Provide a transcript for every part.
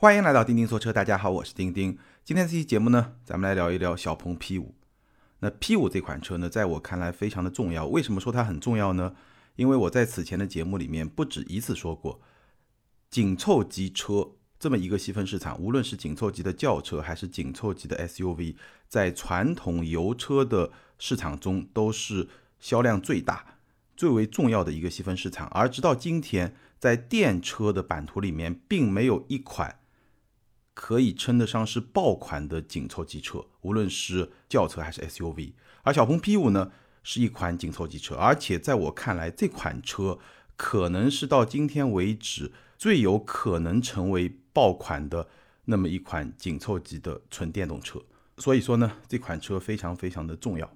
欢迎来到钉钉说车，大家好，我是钉钉。今天这期节目呢，咱们来聊一聊小鹏 P5。那 P5 这款车呢，在我看来非常的重要。为什么说它很重要呢？因为我在此前的节目里面不止一次说过，紧凑级车这么一个细分市场，无论是紧凑级的轿车还是紧凑级的 SUV，在传统油车的市场中都是销量最大、最为重要的一个细分市场。而直到今天，在电车的版图里面，并没有一款。可以称得上是爆款的紧凑级车，无论是轿车还是 SUV。而小鹏 P5 呢，是一款紧凑级车，而且在我看来，这款车可能是到今天为止最有可能成为爆款的那么一款紧凑级的纯电动车。所以说呢，这款车非常非常的重要。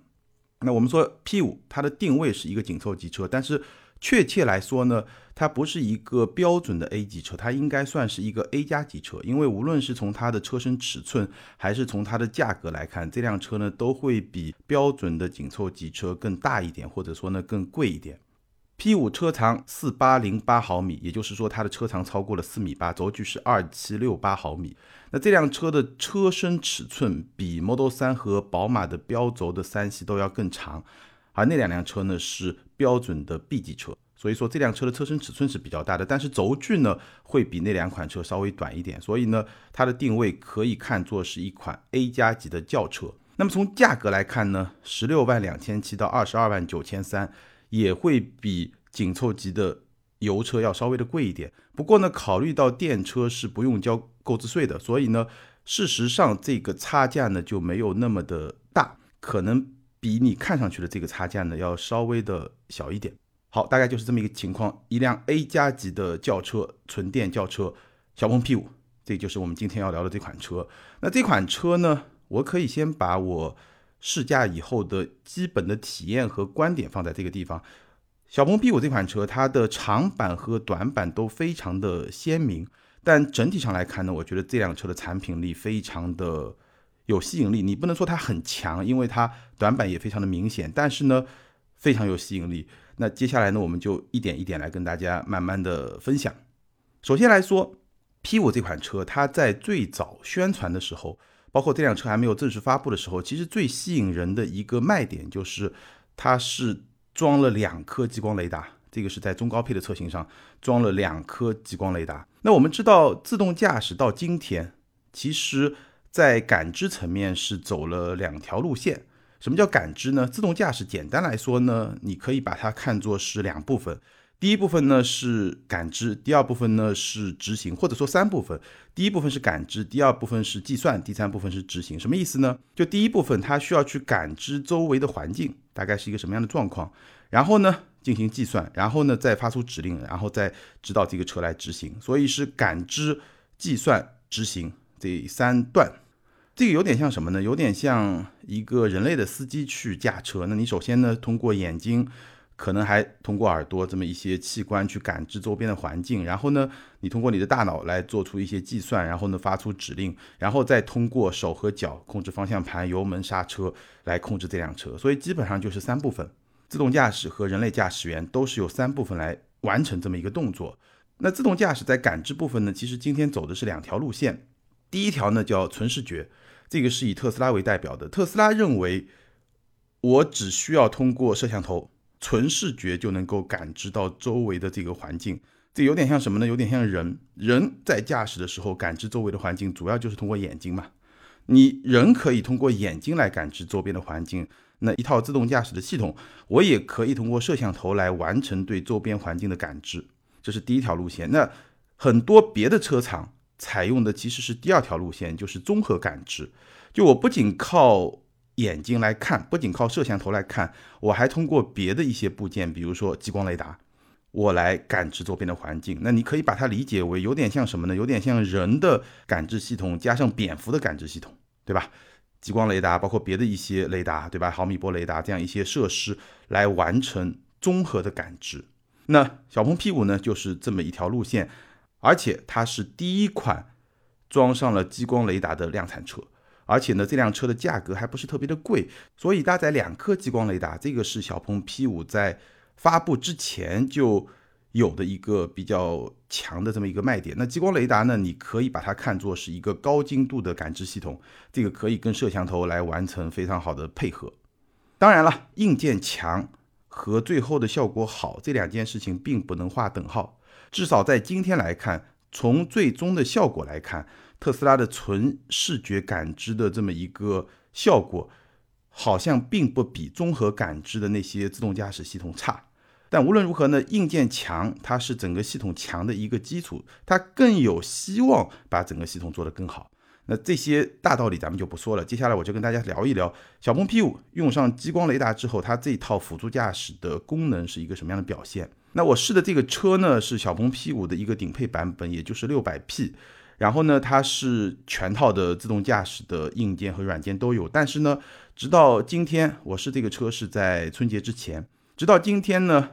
那我们说 P5 它的定位是一个紧凑级车，但是。确切来说呢，它不是一个标准的 A 级车，它应该算是一个 A 加级车。因为无论是从它的车身尺寸，还是从它的价格来看，这辆车呢都会比标准的紧凑级车更大一点，或者说呢更贵一点。P5 车长四八零八毫米，也就是说它的车长超过了四米八，轴距是二七六八毫米。那这辆车的车身尺寸比 Model 3和宝马的标轴的三系都要更长。而那两辆车呢是标准的 B 级车，所以说这辆车的车身尺寸是比较大的，但是轴距呢会比那两款车稍微短一点，所以呢它的定位可以看作是一款 A 加级的轿车。那么从价格来看呢，十六万两千七到二十二万九千三，也会比紧凑级的油车要稍微的贵一点。不过呢，考虑到电车是不用交购置税的，所以呢，事实上这个差价呢就没有那么的大，可能。比你看上去的这个差价呢，要稍微的小一点。好，大概就是这么一个情况。一辆 A 加级的轿车，纯电轿车，小鹏 P5，这就是我们今天要聊的这款车。那这款车呢，我可以先把我试驾以后的基本的体验和观点放在这个地方。小鹏 P5 这款车，它的长板和短板都非常的鲜明，但整体上来看呢，我觉得这辆车的产品力非常的。有吸引力，你不能说它很强，因为它短板也非常的明显，但是呢，非常有吸引力。那接下来呢，我们就一点一点来跟大家慢慢的分享。首先来说，P5 这款车，它在最早宣传的时候，包括这辆车还没有正式发布的时候，其实最吸引人的一个卖点就是它是装了两颗激光雷达，这个是在中高配的车型上装了两颗激光雷达。那我们知道，自动驾驶到今天，其实。在感知层面是走了两条路线。什么叫感知呢？自动驾驶简单来说呢，你可以把它看作是两部分。第一部分呢是感知，第二部分呢是执行，或者说三部分。第一部分是感知，第二部分是计算，第三部分是执行。什么意思呢？就第一部分它需要去感知周围的环境大概是一个什么样的状况，然后呢进行计算，然后呢再发出指令，然后再指导这个车来执行。所以是感知、计算、执行这三段。这个有点像什么呢？有点像一个人类的司机去驾车。那你首先呢，通过眼睛，可能还通过耳朵这么一些器官去感知周边的环境，然后呢，你通过你的大脑来做出一些计算，然后呢发出指令，然后再通过手和脚控制方向盘、油门、刹车来控制这辆车。所以基本上就是三部分，自动驾驶和人类驾驶员都是由三部分来完成这么一个动作。那自动驾驶在感知部分呢，其实今天走的是两条路线。第一条呢叫纯视觉。这个是以特斯拉为代表的。特斯拉认为，我只需要通过摄像头纯视觉就能够感知到周围的这个环境。这有点像什么呢？有点像人，人在驾驶的时候感知周围的环境，主要就是通过眼睛嘛。你人可以通过眼睛来感知周边的环境，那一套自动驾驶的系统，我也可以通过摄像头来完成对周边环境的感知。这是第一条路线。那很多别的车厂。采用的其实是第二条路线，就是综合感知。就我不仅靠眼睛来看，不仅靠摄像头来看，我还通过别的一些部件，比如说激光雷达，我来感知周边的环境。那你可以把它理解为有点像什么呢？有点像人的感知系统加上蝙蝠的感知系统，对吧？激光雷达包括别的一些雷达，对吧？毫米波雷达这样一些设施来完成综合的感知。那小鹏 P5 呢，就是这么一条路线。而且它是第一款装上了激光雷达的量产车，而且呢，这辆车的价格还不是特别的贵，所以搭载两颗激光雷达，这个是小鹏 P5 在发布之前就有的一个比较强的这么一个卖点。那激光雷达呢，你可以把它看作是一个高精度的感知系统，这个可以跟摄像头来完成非常好的配合。当然了，硬件强和最后的效果好这两件事情并不能划等号。至少在今天来看，从最终的效果来看，特斯拉的纯视觉感知的这么一个效果，好像并不比综合感知的那些自动驾驶系统差。但无论如何呢，硬件强，它是整个系统强的一个基础，它更有希望把整个系统做得更好。那这些大道理咱们就不说了，接下来我就跟大家聊一聊小鹏 P5 用上激光雷达之后，它这套辅助驾驶的功能是一个什么样的表现。那我试的这个车呢，是小鹏 P5 的一个顶配版本，也就是六百 P，然后呢，它是全套的自动驾驶的硬件和软件都有。但是呢，直到今天我试这个车是在春节之前，直到今天呢。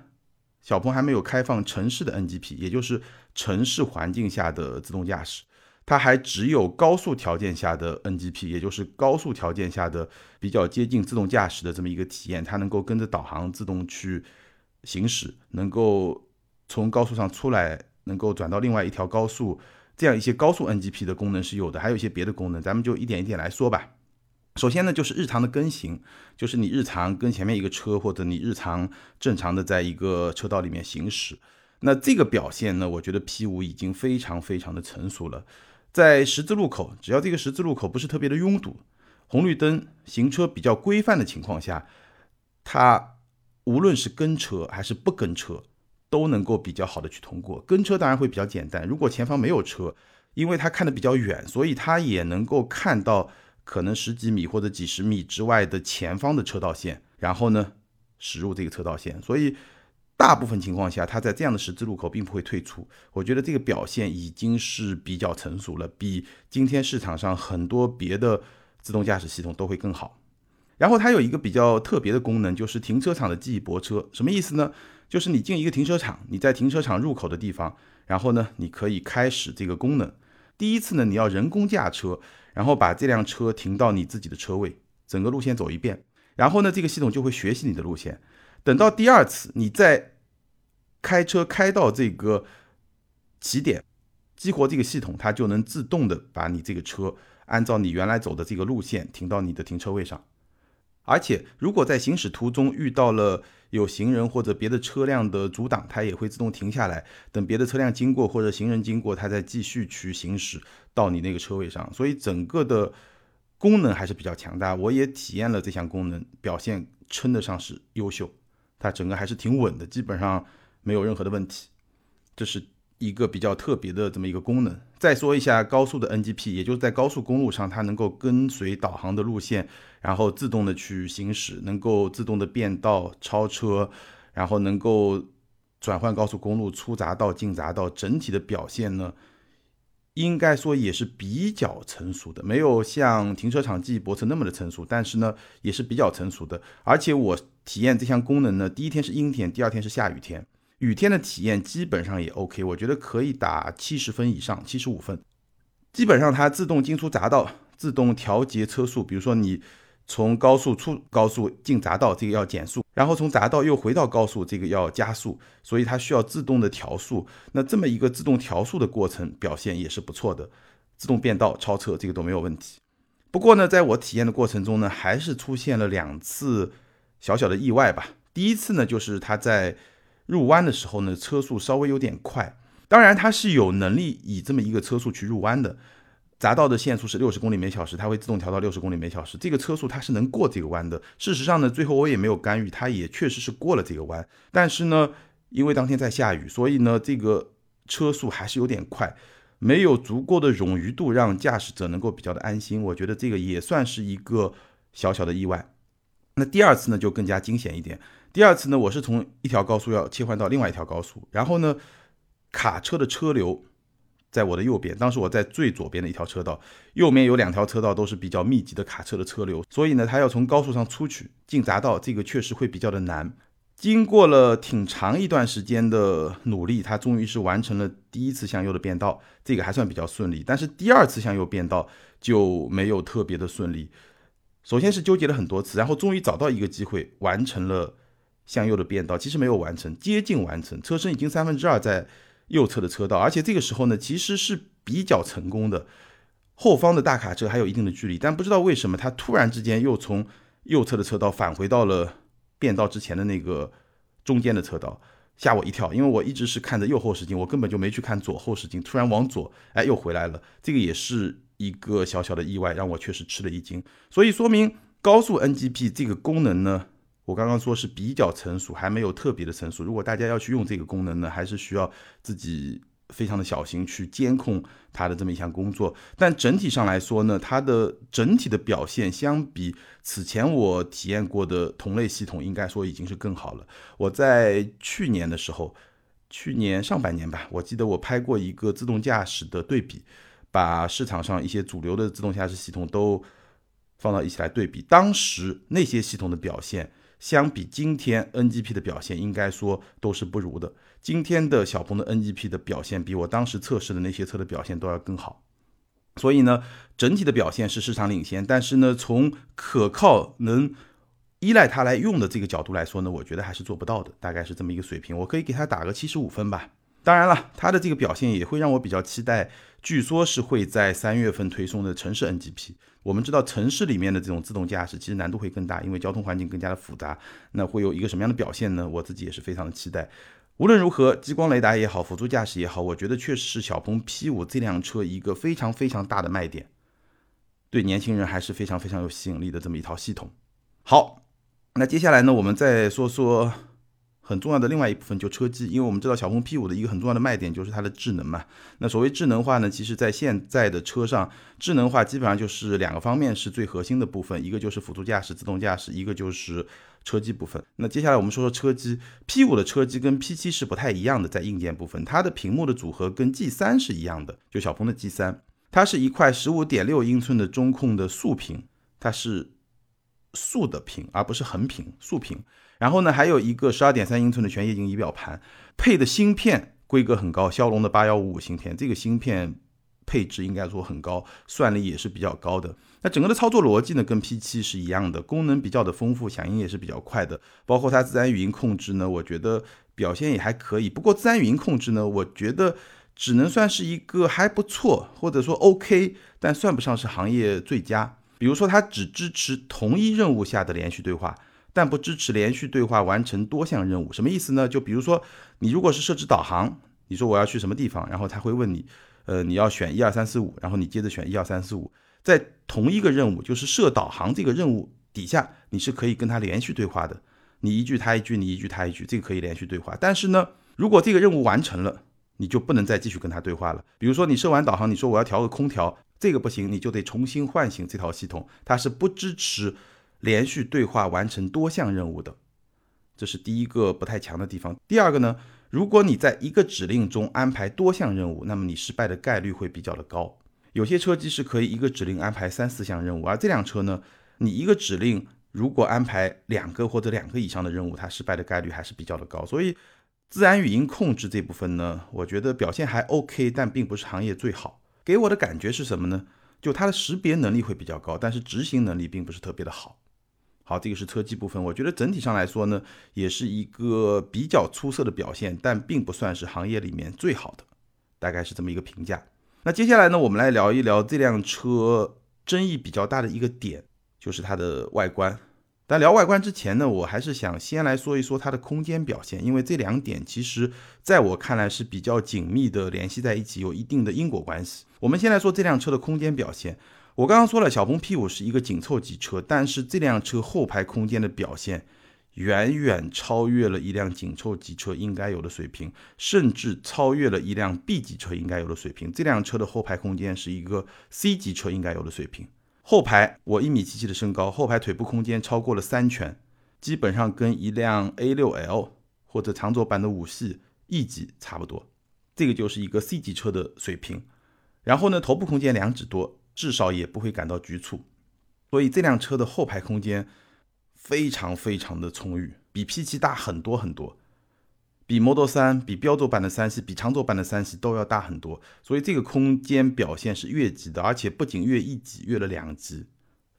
小鹏还没有开放城市的 NGP，也就是城市环境下的自动驾驶，它还只有高速条件下的 NGP，也就是高速条件下的比较接近自动驾驶的这么一个体验，它能够跟着导航自动去行驶，能够从高速上出来，能够转到另外一条高速，这样一些高速 NGP 的功能是有的，还有一些别的功能，咱们就一点一点来说吧。首先呢，就是日常的跟行，就是你日常跟前面一个车，或者你日常正常的在一个车道里面行驶，那这个表现呢，我觉得 P5 已经非常非常的成熟了。在十字路口，只要这个十字路口不是特别的拥堵，红绿灯行车比较规范的情况下，它无论是跟车还是不跟车，都能够比较好的去通过。跟车当然会比较简单，如果前方没有车，因为它看的比较远，所以它也能够看到。可能十几米或者几十米之外的前方的车道线，然后呢驶入这个车道线，所以大部分情况下，它在这样的十字路口并不会退出。我觉得这个表现已经是比较成熟了，比今天市场上很多别的自动驾驶系统都会更好。然后它有一个比较特别的功能，就是停车场的记忆泊车。什么意思呢？就是你进一个停车场，你在停车场入口的地方，然后呢你可以开始这个功能。第一次呢，你要人工驾车。然后把这辆车停到你自己的车位，整个路线走一遍，然后呢，这个系统就会学习你的路线。等到第二次你再开车开到这个起点，激活这个系统，它就能自动的把你这个车按照你原来走的这个路线停到你的停车位上。而且，如果在行驶途中遇到了有行人或者别的车辆的阻挡，它也会自动停下来，等别的车辆经过或者行人经过，它再继续去行驶到你那个车位上。所以整个的功能还是比较强大。我也体验了这项功能，表现称得上是优秀。它整个还是挺稳的，基本上没有任何的问题。这是。一个比较特别的这么一个功能。再说一下高速的 NGP，也就是在高速公路上，它能够跟随导航的路线，然后自动的去行驶，能够自动的变道、超车，然后能够转换高速公路出匝道、进匝道。整体的表现呢，应该说也是比较成熟的，没有像停车场记忆泊车那么的成熟，但是呢，也是比较成熟的。而且我体验这项功能呢，第一天是阴天，第二天是下雨天。雨天的体验基本上也 OK，我觉得可以打七十分以上，七十五分。基本上它自动进出匝道，自动调节车速。比如说你从高速出高速进匝道，这个要减速；然后从匝道又回到高速，这个要加速。所以它需要自动的调速。那这么一个自动调速的过程表现也是不错的，自动变道、超车这个都没有问题。不过呢，在我体验的过程中呢，还是出现了两次小小的意外吧。第一次呢，就是它在入弯的时候呢，车速稍微有点快。当然，它是有能力以这么一个车速去入弯的。匝道的限速是六十公里每小时，它会自动调到六十公里每小时。这个车速它是能过这个弯的。事实上呢，最后我也没有干预，它也确实是过了这个弯。但是呢，因为当天在下雨，所以呢，这个车速还是有点快，没有足够的冗余度让驾驶者能够比较的安心。我觉得这个也算是一个小小的意外。那第二次呢，就更加惊险一点。第二次呢，我是从一条高速要切换到另外一条高速，然后呢，卡车的车流在我的右边，当时我在最左边的一条车道，右面有两条车道都是比较密集的卡车的车流，所以呢，他要从高速上出去进匝道，这个确实会比较的难。经过了挺长一段时间的努力，他终于是完成了第一次向右的变道，这个还算比较顺利。但是第二次向右变道就没有特别的顺利，首先是纠结了很多次，然后终于找到一个机会完成了。向右的变道，其实没有完成，接近完成，车身已经三分之二在右侧的车道，而且这个时候呢，其实是比较成功的。后方的大卡车还有一定的距离，但不知道为什么它突然之间又从右侧的车道返回到了变道之前的那个中间的车道，吓我一跳，因为我一直是看着右后视镜，我根本就没去看左后视镜，突然往左，哎，又回来了，这个也是一个小小的意外，让我确实吃了一惊。所以说明高速 NGP 这个功能呢，我刚刚说是比较成熟，还没有特别的成熟。如果大家要去用这个功能呢，还是需要自己。非常的小心去监控它的这么一项工作，但整体上来说呢，它的整体的表现相比此前我体验过的同类系统，应该说已经是更好了。我在去年的时候，去年上半年吧，我记得我拍过一个自动驾驶的对比，把市场上一些主流的自动驾驶系统都放到一起来对比，当时那些系统的表现。相比今天 NGP 的表现，应该说都是不如的。今天的小鹏的 NGP 的表现，比我当时测试的那些车的表现都要更好。所以呢，整体的表现是市场领先。但是呢，从可靠能依赖它来用的这个角度来说呢，我觉得还是做不到的。大概是这么一个水平，我可以给它打个七十五分吧。当然了，它的这个表现也会让我比较期待。据说是会在三月份推送的城市 NGP。我们知道城市里面的这种自动驾驶其实难度会更大，因为交通环境更加的复杂。那会有一个什么样的表现呢？我自己也是非常的期待。无论如何，激光雷达也好，辅助驾驶也好，我觉得确实是小鹏 P5 这辆车一个非常非常大的卖点，对年轻人还是非常非常有吸引力的这么一套系统。好，那接下来呢，我们再说说。很重要的另外一部分就车机，因为我们知道小鹏 P5 的一个很重要的卖点就是它的智能嘛。那所谓智能化呢，其实在现在的车上，智能化基本上就是两个方面是最核心的部分，一个就是辅助驾驶、自动驾驶，一个就是车机部分。那接下来我们说说车机，P5 的车机跟 P7 是不太一样的，在硬件部分，它的屏幕的组合跟 G3 是一样的，就小鹏的 G3，它是一块15.6英寸的中控的竖屏，它是竖的屏，而不是横屏，竖屏。然后呢，还有一个十二点三英寸的全液晶仪表盘，配的芯片规格很高，骁龙的八幺五五芯片，这个芯片配置应该说很高，算力也是比较高的。那整个的操作逻辑呢，跟 P7 是一样的，功能比较的丰富，响应也是比较快的。包括它自然语音控制呢，我觉得表现也还可以。不过自然语音控制呢，我觉得只能算是一个还不错，或者说 OK，但算不上是行业最佳。比如说它只支持同一任务下的连续对话。但不支持连续对话完成多项任务，什么意思呢？就比如说，你如果是设置导航，你说我要去什么地方，然后他会问你，呃，你要选一二三四五，然后你接着选一二三四五，在同一个任务，就是设导航这个任务底下，你是可以跟他连续对话的，你一句他一句，你一句他一句，这个可以连续对话。但是呢，如果这个任务完成了，你就不能再继续跟他对话了。比如说你设完导航，你说我要调个空调，这个不行，你就得重新唤醒这套系统，它是不支持。连续对话完成多项任务的，这是第一个不太强的地方。第二个呢，如果你在一个指令中安排多项任务，那么你失败的概率会比较的高。有些车机是可以一个指令安排三四项任务，而这辆车呢，你一个指令如果安排两个或者两个以上的任务，它失败的概率还是比较的高。所以，自然语音控制这部分呢，我觉得表现还 OK，但并不是行业最好。给我的感觉是什么呢？就它的识别能力会比较高，但是执行能力并不是特别的好。好，这个是车机部分，我觉得整体上来说呢，也是一个比较出色的表现，但并不算是行业里面最好的，大概是这么一个评价。那接下来呢，我们来聊一聊这辆车争议比较大的一个点，就是它的外观。但聊外观之前呢，我还是想先来说一说它的空间表现，因为这两点其实在我看来是比较紧密的联系在一起，有一定的因果关系。我们先来说这辆车的空间表现。我刚刚说了，小鹏 P5 是一个紧凑级车，但是这辆车后排空间的表现远远超越了一辆紧凑级车应该有的水平，甚至超越了一辆 B 级车应该有的水平。这辆车的后排空间是一个 C 级车应该有的水平。后排我一米七七的身高，后排腿部空间超过了三拳，基本上跟一辆 A6L 或者长轴版的五系 E 级差不多，这个就是一个 C 级车的水平。然后呢，头部空间两指多。至少也不会感到局促，所以这辆车的后排空间非常非常的充裕，比 P7 大很多很多，比 Model 3、比标轴版的三系、比长轴版的三系都要大很多，所以这个空间表现是越级的，而且不仅越一级，越了两级，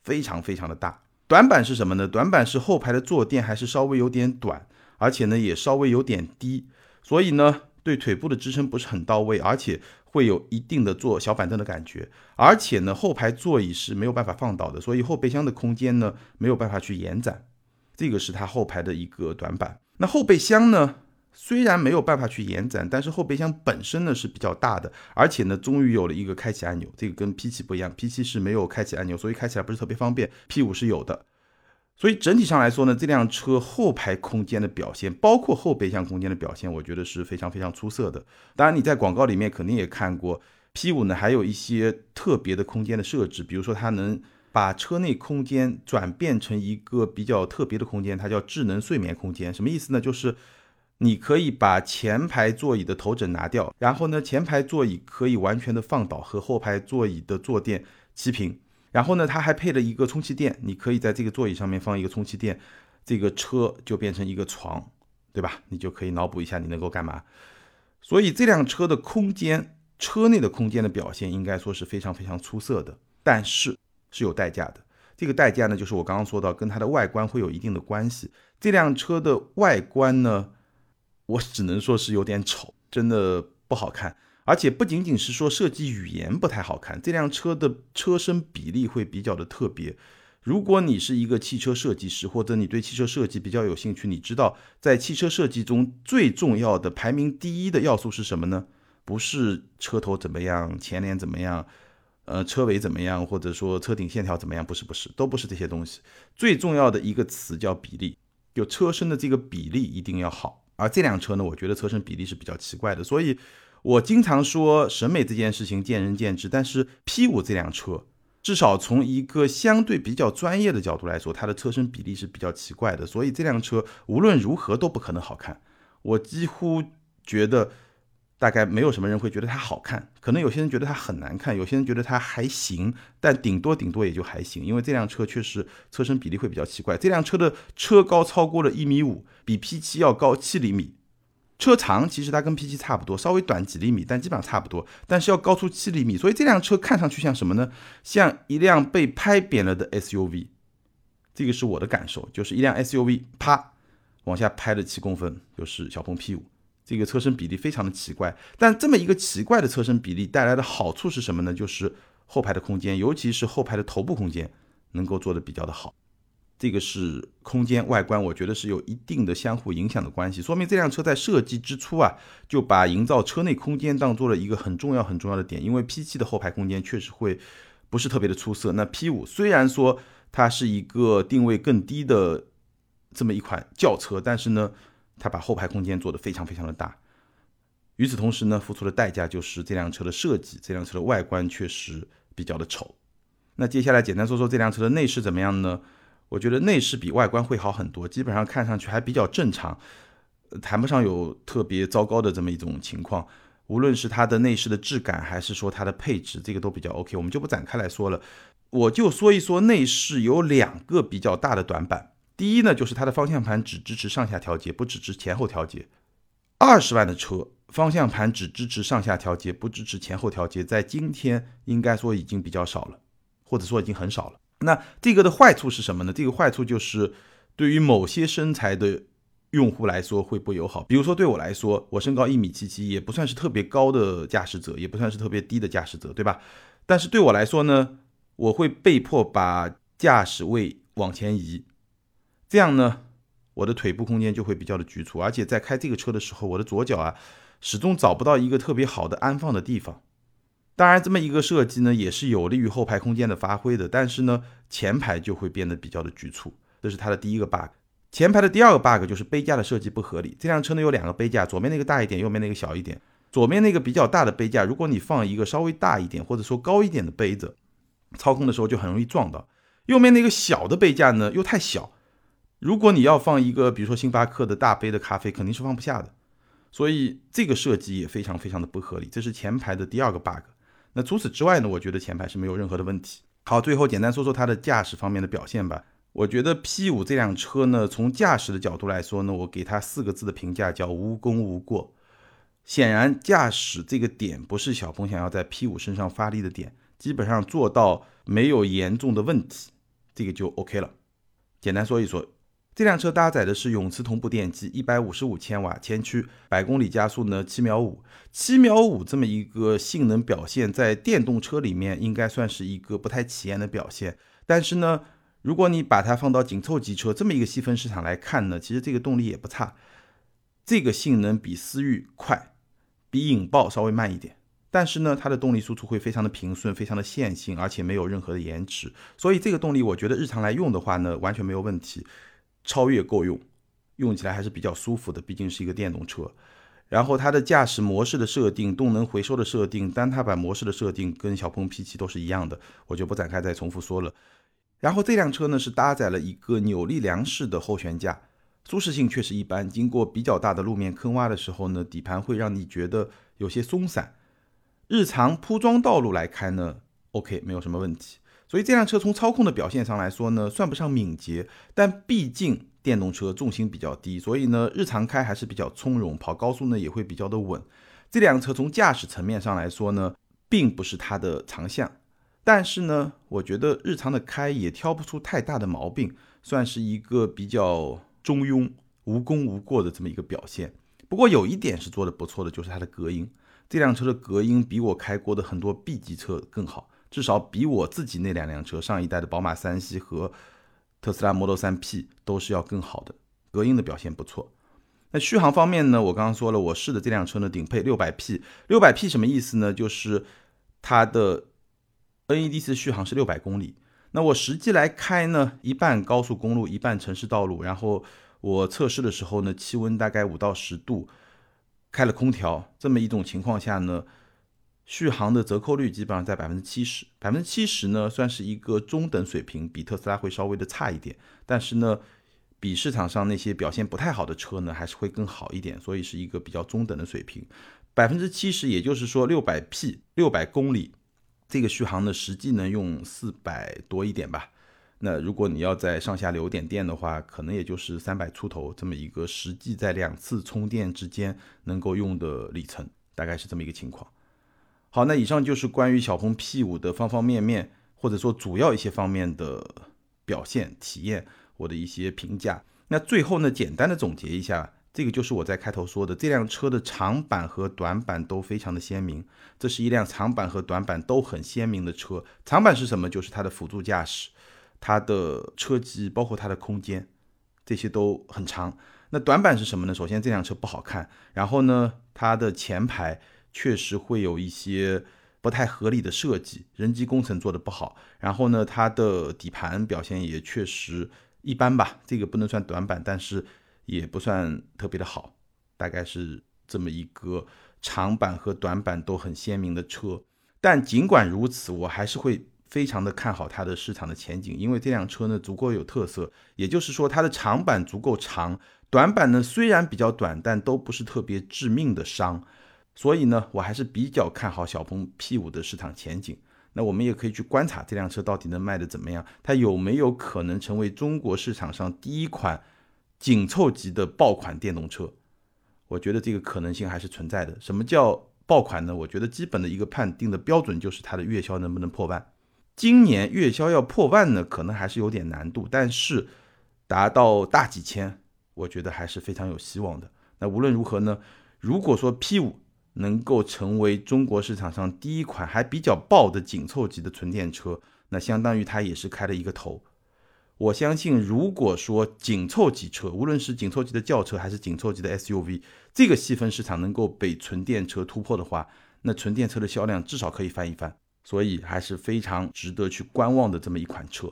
非常非常的大。短板是什么呢？短板是后排的坐垫还是稍微有点短，而且呢也稍微有点低，所以呢对腿部的支撑不是很到位，而且会有一定的坐小板凳的感觉，而且呢后排座椅是没有办法放倒的，所以后备箱的空间呢没有办法去延展，这个是它后排的一个短板。那后备箱呢？虽然没有办法去延展，但是后备箱本身呢是比较大的，而且呢终于有了一个开启按钮，这个跟 P7 不一样，P7 是没有开启按钮，所以开起来不是特别方便，P5 是有的。所以整体上来说呢，这辆车后排空间的表现，包括后备箱空间的表现，我觉得是非常非常出色的。当然你在广告里面肯定也看过，P5 呢还有一些特别的空间的设置，比如说它能把车内空间转变成一个比较特别的空间，它叫智能睡眠空间，什么意思呢？就是你可以把前排座椅的头枕拿掉，然后呢，前排座椅可以完全的放倒，和后排座椅的坐垫齐平。然后呢，它还配了一个充气垫，你可以在这个座椅上面放一个充气垫，这个车就变成一个床，对吧？你就可以脑补一下你能够干嘛。所以这辆车的空间，车内的空间的表现应该说是非常非常出色的，但是是有代价的。这个代价呢，就是我刚刚说到，跟它的外观会有一定的关系。这辆车的外观呢？我只能说是有点丑，真的不好看。而且不仅仅是说设计语言不太好看，这辆车的车身比例会比较的特别。如果你是一个汽车设计师，或者你对汽车设计比较有兴趣，你知道在汽车设计中最重要的排名第一的要素是什么呢？不是车头怎么样，前脸怎么样，呃，车尾怎么样，或者说车顶线条怎么样？不是，不是，都不是这些东西。最重要的一个词叫比例，就车身的这个比例一定要好。而这辆车呢，我觉得车身比例是比较奇怪的，所以我经常说审美这件事情见仁见智。但是 P5 这辆车，至少从一个相对比较专业的角度来说，它的车身比例是比较奇怪的，所以这辆车无论如何都不可能好看。我几乎觉得。大概没有什么人会觉得它好看，可能有些人觉得它很难看，有些人觉得它还行，但顶多顶多也就还行，因为这辆车确实车身比例会比较奇怪。这辆车的车高超过了一米五，比 P7 要高七厘米，车长其实它跟 P7 差不多，稍微短几厘米，但基本上差不多，但是要高出七厘米，所以这辆车看上去像什么呢？像一辆被拍扁了的 SUV，这个是我的感受，就是一辆 SUV 啪往下拍了七公分，就是小鹏 P5。这个车身比例非常的奇怪，但这么一个奇怪的车身比例带来的好处是什么呢？就是后排的空间，尤其是后排的头部空间能够做的比较的好。这个是空间外观，我觉得是有一定的相互影响的关系，说明这辆车在设计之初啊，就把营造车内空间当做了一个很重要很重要的点。因为 P7 的后排空间确实会不是特别的出色，那 P5 虽然说它是一个定位更低的这么一款轿车，但是呢。它把后排空间做得非常非常的大，与此同时呢，付出的代价就是这辆车的设计，这辆车的外观确实比较的丑。那接下来简单说说这辆车的内饰怎么样呢？我觉得内饰比外观会好很多，基本上看上去还比较正常，谈不上有特别糟糕的这么一种情况。无论是它的内饰的质感，还是说它的配置，这个都比较 OK，我们就不展开来说了。我就说一说内饰有两个比较大的短板。第一呢，就是它的方向盘只支持上下调节，不支持前后调节。二十万的车，方向盘只支持上下调节，不支持前后调节，在今天应该说已经比较少了，或者说已经很少了。那这个的坏处是什么呢？这个坏处就是对于某些身材的用户来说会不友好。比如说对我来说，我身高一米七七，也不算是特别高的驾驶者，也不算是特别低的驾驶者，对吧？但是对我来说呢，我会被迫把驾驶位往前移。这样呢，我的腿部空间就会比较的局促，而且在开这个车的时候，我的左脚啊始终找不到一个特别好的安放的地方。当然，这么一个设计呢，也是有利于后排空间的发挥的，但是呢，前排就会变得比较的局促，这是它的第一个 bug。前排的第二个 bug 就是杯架的设计不合理。这辆车呢有两个杯架，左面那个大一点，右面那个小一点。左面那个比较大的杯架，如果你放一个稍微大一点或者说高一点的杯子，操控的时候就很容易撞到。右面那个小的杯架呢又太小。如果你要放一个，比如说星巴克的大杯的咖啡，肯定是放不下的，所以这个设计也非常非常的不合理。这是前排的第二个 bug。那除此之外呢，我觉得前排是没有任何的问题。好，最后简单说说它的驾驶方面的表现吧。我觉得 P5 这辆车呢，从驾驶的角度来说呢，我给它四个字的评价叫无功无过。显然，驾驶这个点不是小鹏想要在 P5 身上发力的点，基本上做到没有严重的问题，这个就 OK 了。简单说一说。这辆车搭载的是永磁同步电机，一百五十五千瓦，前驱，百公里加速呢七秒五，七秒五这么一个性能表现，在电动车里面应该算是一个不太起眼的表现。但是呢，如果你把它放到紧凑级车这么一个细分市场来看呢，其实这个动力也不差，这个性能比思域快，比引爆稍微慢一点。但是呢，它的动力输出会非常的平顺，非常的线性，而且没有任何的延迟。所以这个动力，我觉得日常来用的话呢，完全没有问题。超越够用，用起来还是比较舒服的，毕竟是一个电动车。然后它的驾驶模式的设定、动能回收的设定、单踏板模式的设定，跟小鹏 P7 都是一样的，我就不展开再重复说了。然后这辆车呢是搭载了一个扭力梁式的后悬架，舒适性确实一般，经过比较大的路面坑洼的时候呢，底盘会让你觉得有些松散。日常铺装道路来开呢，OK，没有什么问题。所以这辆车从操控的表现上来说呢，算不上敏捷，但毕竟电动车重心比较低，所以呢日常开还是比较从容，跑高速呢也会比较的稳。这辆车从驾驶层面上来说呢，并不是它的长项，但是呢，我觉得日常的开也挑不出太大的毛病，算是一个比较中庸、无功无过的这么一个表现。不过有一点是做的不错的，就是它的隔音，这辆车的隔音比我开过的很多 B 级车更好。至少比我自己那两辆车，上一代的宝马三系和特斯拉 Model 3 P 都是要更好的，隔音的表现不错。那续航方面呢？我刚刚说了，我试的这辆车呢，顶配 600P，600P 什么意思呢？就是它的 NEDC 续航是六百公里。那我实际来开呢，一半高速公路，一半城市道路。然后我测试的时候呢，气温大概五到十度，开了空调，这么一种情况下呢。续航的折扣率基本上在百分之七十，百分之七十呢算是一个中等水平，比特斯拉会稍微的差一点，但是呢，比市场上那些表现不太好的车呢还是会更好一点，所以是一个比较中等的水平。百分之七十，也就是说六百 P 六百公里，这个续航呢实际能用四百多一点吧。那如果你要在上下留点电的话，可能也就是三百出头这么一个实际在两次充电之间能够用的里程，大概是这么一个情况。好，那以上就是关于小鹏 P5 的方方面面，或者说主要一些方面的表现体验，我的一些评价。那最后呢，简单的总结一下，这个就是我在开头说的，这辆车的长板和短板都非常的鲜明。这是一辆长板和短板都很鲜明的车。长板是什么？就是它的辅助驾驶，它的车机，包括它的空间，这些都很长。那短板是什么呢？首先这辆车不好看，然后呢，它的前排。确实会有一些不太合理的设计，人机工程做的不好。然后呢，它的底盘表现也确实一般吧，这个不能算短板，但是也不算特别的好，大概是这么一个长板和短板都很鲜明的车。但尽管如此，我还是会非常的看好它的市场的前景，因为这辆车呢足够有特色，也就是说它的长板足够长，短板呢虽然比较短，但都不是特别致命的伤。所以呢，我还是比较看好小鹏 P5 的市场前景。那我们也可以去观察这辆车到底能卖的怎么样，它有没有可能成为中国市场上第一款紧凑级的爆款电动车？我觉得这个可能性还是存在的。什么叫爆款呢？我觉得基本的一个判定的标准就是它的月销能不能破万。今年月销要破万呢，可能还是有点难度，但是达到大几千，我觉得还是非常有希望的。那无论如何呢，如果说 P5，能够成为中国市场上第一款还比较爆的紧凑级的纯电车，那相当于它也是开了一个头。我相信，如果说紧凑级车，无论是紧凑级的轿车还是紧凑级的 SUV，这个细分市场能够被纯电车突破的话，那纯电车的销量至少可以翻一番。所以还是非常值得去观望的这么一款车。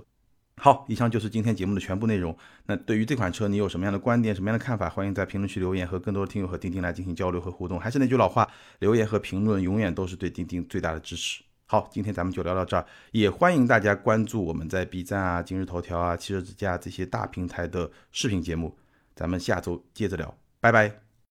好，以上就是今天节目的全部内容。那对于这款车，你有什么样的观点、什么样的看法？欢迎在评论区留言，和更多的听友和钉钉来进行交流和互动。还是那句老话，留言和评论永远都是对钉钉最大的支持。好，今天咱们就聊到这儿，也欢迎大家关注我们在 B 站啊、今日头条啊、汽车之家这些大平台的视频节目。咱们下周接着聊，拜拜。